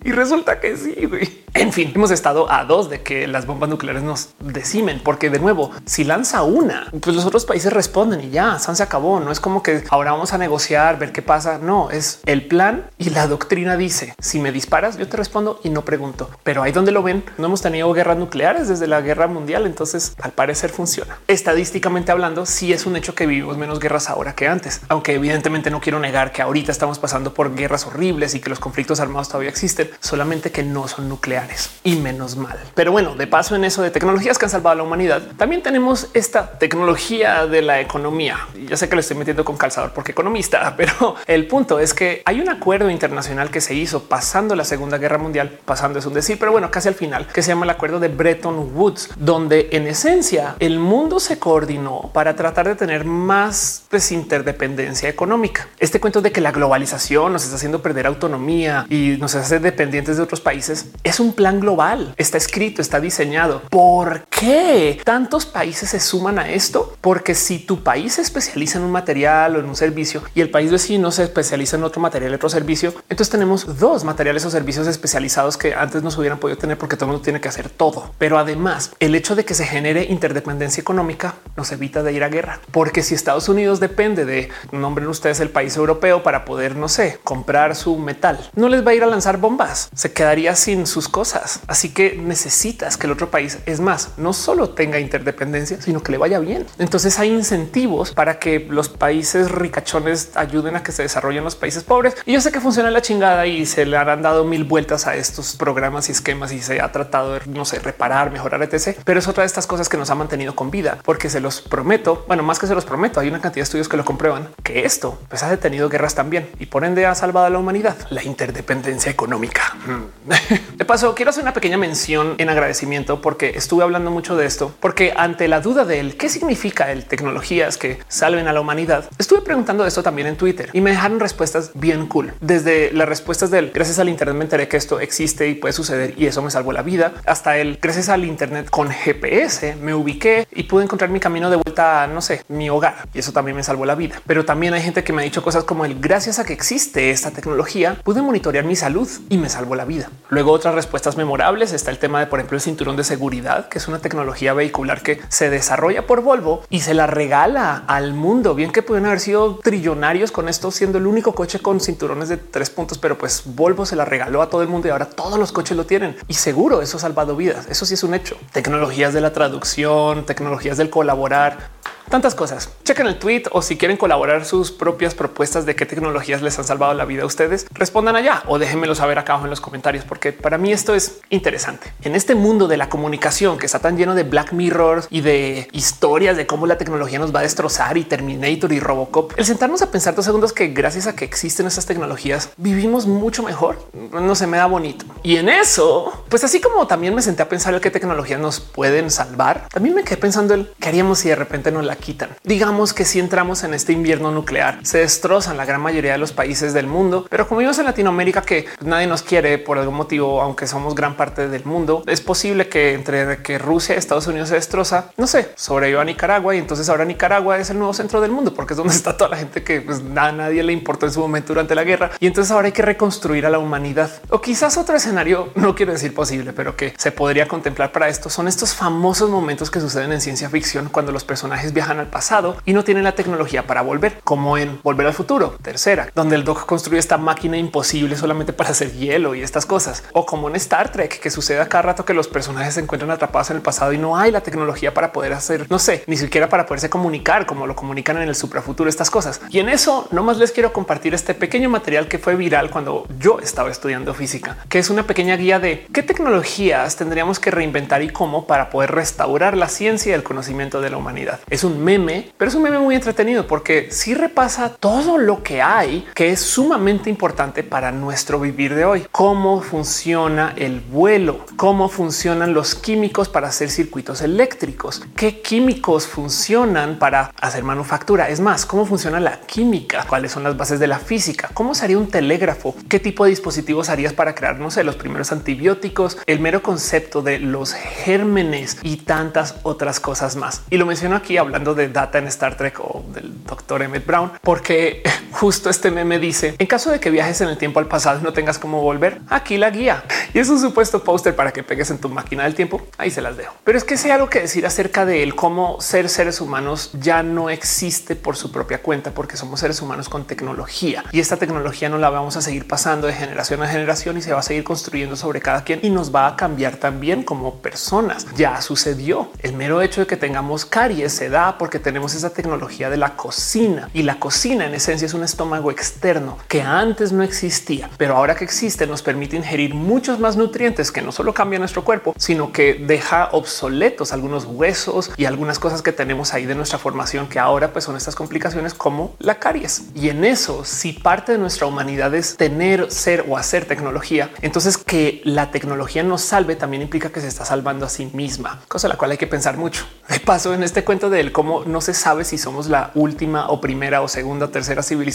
Y resulta que sí, güey. En fin, hemos estado a dos de que las bombas nucleares nos decimen, porque de nuevo, si lanza una, pues los otros países responden y ya, San se acabó. No es como que ahora vamos a negociar, ver qué pasa. No, es el plan y la doctrina dice, si me disparas, yo te respondo y no pregunto. Pero ahí donde lo ven, no hemos tenido guerras nucleares desde la guerra mundial, entonces al parecer funciona. Estadísticamente hablando, sí es un hecho que vivimos menos guerras ahora que antes, aunque evidentemente no quiero negar que ahorita estamos pasando por guerras horribles y que los conflictos armados todavía existen, solamente que no son nucleares y menos mal. Pero bueno, de paso en eso de tecnologías que han salvado a la humanidad, también tenemos esta tecnología de la economía. Ya sé que lo estoy metiendo con calzador porque economista, pero el punto es que hay un acuerdo internacional que se hizo pasando la Segunda Guerra Mundial, pasando es un decir, pero bueno, casi al final, que se llama el acuerdo de Bretton Woods, donde en esencia el mundo se coordinó para tratar de tener más pues, interdependencia económica. Este cuento de que la globalización nos está haciendo perder autonomía y nos hace dependientes de otros países es un plan global. Está escrito, está diseñado. ¿Por qué tantos países se suman a esto? Porque si tu país se especializa en un material o en un servicio y el país vecino se especializa en otro material, otro servicio, entonces tenemos dos materiales o servicios especializados que antes no se hubieran podido tener porque todo el mundo tiene que hacer todo. Pero además, el hecho de que se genere interdependencia económica nos evita de ir a guerra, porque si Estados Unidos depende de nombren ustedes el país europeo para poder, no sé, comprar su metal, no les va a ir a lanzar bombas, se quedaría sin sus cosas. Así que necesitas que el otro país es más, no solo tenga interdependencia, sino que le vaya bien. Entonces hay incentivos para que los países ricachones ayuden a que se desarrollen los países pobres. Y yo sé que funciona la chingada y se le han dado mil vueltas a estos programas y esquemas y se ha tratado de, no sé, reparar, mejorar, etc. Pero es otra de estas cosas que nos ha mantenido con vida, porque se los prometo. Bueno, más que se los prometo, hay una cantidad de estudios que lo comprueban que esto pues, ha detenido guerras también y por ende ha salvado a la humanidad. La interdependencia económica. De paso, quiero hacer una pequeña mención en agradecimiento porque estuve hablando mucho de esto, porque ante la duda del qué significa el tecnologías que salven a la humanidad, estuve preguntando esto también en Twitter y me dejaron respuestas bien cool. Desde las respuestas del gracias al Internet me enteré que esto existe y puede suceder y eso me salvó la vida, hasta el gracias al Internet con GPS me ubiqué y pude encontrar mi camino de vuelta a no sé, mi hogar y eso también me salvó la vida. Pero también hay gente que me ha dicho cosas como el gracias a que existe esta tecnología pude monitorear mi salud y me salvó la vida. Luego otras respuestas memorables está el tema de por ejemplo el cinturón de seguridad, que es una tecnología vehicular que se desarrolla por Volvo y se la regala al mundo. Bien que pueden haber sido trillonarios con esto siendo el único coche con cinturones de tres puntos, pero pues Volvo se la regaló a todo el mundo y ahora todos los coches lo tienen y seguro eso ha salvado vidas. Eso sí es un hecho. Tecnologías de la traducción, tecnologías del colaborar tantas cosas. Chequen el tweet o si quieren colaborar sus propias propuestas de qué tecnologías les han salvado la vida a ustedes, respondan allá o déjenmelo saber acá abajo en los comentarios, porque para mí esto es interesante. En este mundo de la comunicación que está tan lleno de Black Mirrors y de historias de cómo la tecnología nos va a destrozar y Terminator y Robocop, el sentarnos a pensar dos segundos que gracias a que existen estas tecnologías vivimos mucho mejor, no se me da bonito. Y en eso, pues así como también me senté a pensar el qué tecnologías nos pueden salvar, también me quedé pensando el qué haríamos si de repente no la quitan. Digamos que si entramos en este invierno nuclear, se destrozan la gran mayoría de los países del mundo, pero como vimos en Latinoamérica que nadie nos quiere por algún motivo, aunque somos gran parte del mundo, es posible que entre que Rusia y Estados Unidos se destroza, no sé, sobreviva a Nicaragua y entonces ahora Nicaragua es el nuevo centro del mundo porque es donde está toda la gente que pues, nadie le importó en su momento durante la guerra y entonces ahora hay que reconstruir a la humanidad. O quizás otro escenario, no quiero decir posible, pero que se podría contemplar para esto son estos famosos momentos que suceden en ciencia ficción cuando los personajes viajan al pasado y no tienen la tecnología para volver, como en Volver al Futuro, tercera, donde el Doc construye esta máquina imposible solamente para hacer hielo y estas cosas, o como en Star Trek, que sucede a cada rato que los personajes se encuentran atrapados en el pasado y no hay la tecnología para poder hacer, no sé, ni siquiera para poderse comunicar como lo comunican en el suprafuturo, estas cosas. Y en eso no más les quiero compartir este pequeño material que fue viral cuando yo estaba estudiando física, que es una pequeña guía de qué tecnologías tendríamos que reinventar y cómo para poder restaurar la ciencia y el conocimiento de la humanidad. Es un meme, pero es un meme muy entretenido porque sí repasa todo lo que hay que es sumamente importante para nuestro vivir de hoy. Cómo funciona el vuelo, cómo funcionan los químicos para hacer circuitos eléctricos, qué químicos funcionan para hacer manufactura. Es más, cómo funciona la química, cuáles son las bases de la física, cómo sería un telégrafo, qué tipo de dispositivos harías para crear, no sé, los primeros antibióticos, el mero concepto de los gérmenes y tantas otras cosas más. Y lo menciono aquí hablando de data en Star Trek o del doctor Emmett Brown, porque justo este meme dice en caso de que viajes en el tiempo al pasado y no tengas cómo volver, aquí la guía y es un supuesto póster para que pegues en tu máquina del tiempo. Ahí se las dejo. Pero es que sé algo que decir acerca de él, cómo ser seres humanos ya no existe por su propia cuenta, porque somos seres humanos con tecnología y esta tecnología no la vamos a seguir pasando de generación a generación y se va a seguir construyendo sobre cada quien y nos va a cambiar también como personas. Ya sucedió el mero hecho de que tengamos caries se da porque tenemos esa tecnología de la cocina y la cocina en esencia es un estómago externo que antes no existía, pero ahora que existe nos permite ingerir muchos más nutrientes que no solo cambia nuestro cuerpo, sino que deja obsoletos algunos huesos y algunas cosas que tenemos ahí de nuestra formación que ahora pues son estas complicaciones como la caries. Y en eso, si parte de nuestra humanidad es tener, ser o hacer tecnología, entonces que la tecnología nos salve también implica que se está salvando a sí misma, cosa la cual hay que pensar mucho. De paso, en este cuento de él, cómo no se sabe si somos la última o primera o segunda tercera civilización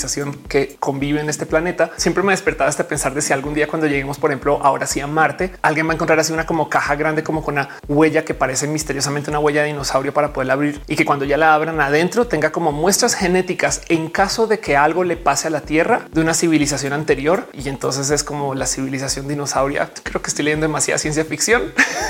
que convive en este planeta, siempre me despertaba hasta pensar de si algún día cuando lleguemos, por ejemplo, ahora sí a Marte, alguien va a encontrar así una como caja grande, como con una huella que parece misteriosamente una huella de dinosaurio para poder abrir y que cuando ya la abran adentro tenga como muestras genéticas en caso de que algo le pase a la Tierra de una civilización anterior. Y entonces es como la civilización dinosauria. Creo que estoy leyendo demasiada ciencia ficción.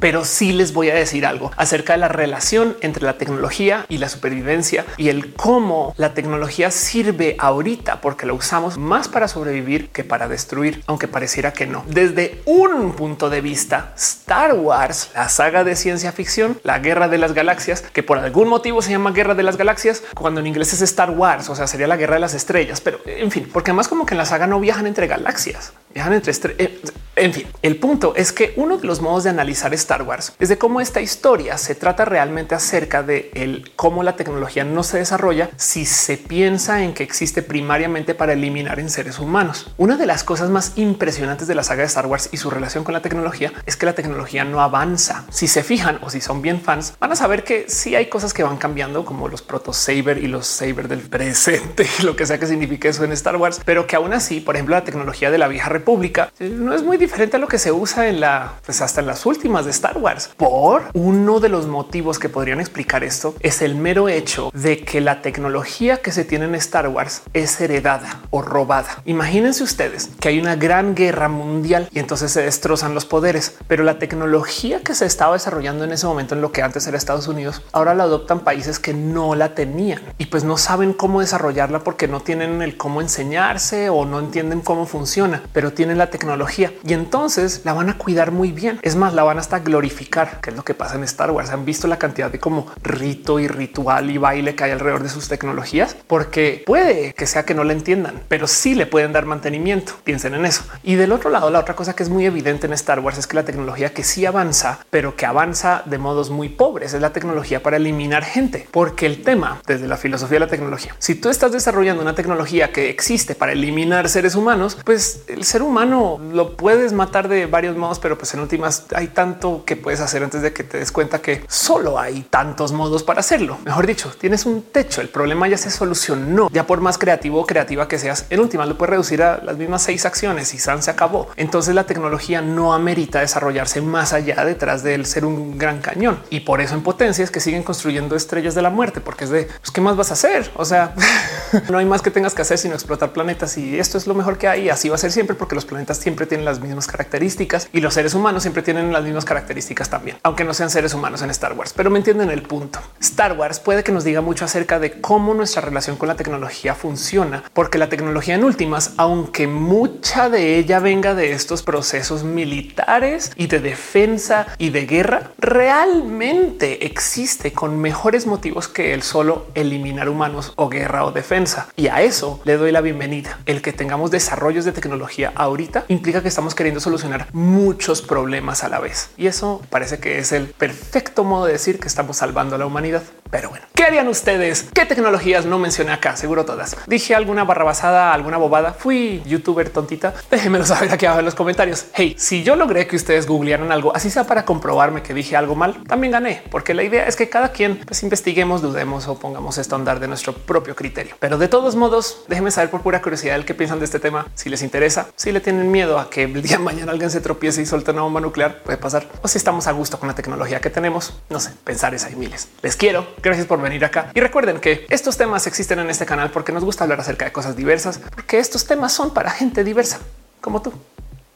pero sí les voy a decir algo acerca de la relación entre la tecnología y la supervivencia y el cómo la tecnología sirve ahorita porque la usamos más para sobrevivir que para destruir, aunque pareciera que no. Desde un punto de vista, Star Wars, la saga de ciencia ficción, la guerra de las galaxias, que por algún motivo se llama guerra de las galaxias, cuando en inglés es Star Wars, o sea, sería la guerra de las estrellas, pero en fin, porque además como que en la saga no viajan entre galaxias, viajan entre estrellas. Eh, en fin, el punto es que uno de los modos de analizar Star Wars es de cómo esta historia se trata realmente acerca de el cómo la tecnología no se desarrolla si se piensa en que existe primariamente para eliminar en seres humanos. Una de las cosas más impresionantes de la saga de Star Wars y su relación con la tecnología es que la tecnología no avanza. Si se fijan o si son bien fans, van a saber que sí hay cosas que van cambiando, como los proto saber y los saber del presente, lo que sea que signifique eso en Star Wars, pero que aún así, por ejemplo, la tecnología de la vieja república no es muy diferente a lo que se usa en la, pues hasta en las últimas de Star Wars. Por uno de los motivos que podrían explicar esto es el mero hecho de que la tecnología que se tiene en Star Wars es heredada o robada. Imagínense ustedes que hay una gran guerra mundial y entonces se destrozan los poderes, pero la tecnología que se estaba desarrollando en ese momento en lo que antes era Estados Unidos, ahora la adoptan países que no la tenían y pues no saben cómo desarrollarla porque no tienen el cómo enseñarse o no entienden cómo funciona, pero tienen la tecnología y entonces la van a cuidar muy bien. Es más, la van hasta glorificar, que es lo que pasa en Star Wars. Han visto la cantidad de como rito y ritual y baile que hay alrededor de sus tecnologías, porque puede que sea que no la entiendan, pero sí le pueden dar mantenimiento. Piensen en eso. Y del otro lado, la otra cosa que es muy evidente en Star Wars es que la tecnología que sí avanza, pero que avanza de modos muy pobres, es la tecnología para eliminar gente, porque el tema desde la filosofía de la tecnología, si tú estás desarrollando una tecnología que existe para eliminar seres humanos, pues el ser humano lo puedes matar de varios modos, pero pues en últimas hay tanto que puedes hacer antes de que te des cuenta que solo hay tantos modos para hacerlo. Mejor dicho, tienes un techo. El problema ya se solucionó. Ya por más creativo o creativa que seas, en últimas lo puedes reducir a las mismas seis acciones y San se acabó. Entonces la tecnología no amerita desarrollarse más allá detrás de él ser un gran cañón. Y por eso en potencia es que siguen construyendo estrellas de la muerte, porque es de pues, qué más vas a hacer? O sea, no hay más que tengas que hacer sino explotar planetas y esto es lo mejor que hay. Así va a ser siempre los planetas siempre tienen las mismas características y los seres humanos siempre tienen las mismas características también, aunque no sean seres humanos en Star Wars, pero me entienden el punto. Star Wars puede que nos diga mucho acerca de cómo nuestra relación con la tecnología funciona, porque la tecnología en últimas, aunque mucha de ella venga de estos procesos militares y de defensa y de guerra, realmente existe con mejores motivos que el solo eliminar humanos o guerra o defensa. Y a eso le doy la bienvenida. El que tengamos desarrollos de tecnología ahorita implica que estamos queriendo solucionar muchos problemas a la vez. Y eso parece que es el perfecto modo de decir que estamos salvando a la humanidad. Pero bueno, ¿qué harían ustedes? ¿Qué tecnologías no mencioné acá? Seguro todas. Dije alguna barrabasada, alguna bobada. Fui youtuber tontita. Déjenmelo saber aquí abajo en los comentarios. Hey, si yo logré que ustedes googlearan algo, así sea para comprobarme que dije algo mal, también gané, porque la idea es que cada quien pues investiguemos, dudemos o pongamos esto a andar de nuestro propio criterio. Pero de todos modos, déjenme saber por pura curiosidad el que piensan de este tema. Si les interesa, si si le tienen miedo a que el día de mañana alguien se tropiece y suelte una bomba nuclear, puede pasar. O si estamos a gusto con la tecnología que tenemos, no sé, pensar es hay miles. Les quiero. Gracias por venir acá. Y recuerden que estos temas existen en este canal porque nos gusta hablar acerca de cosas diversas, porque estos temas son para gente diversa como tú.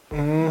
Mm.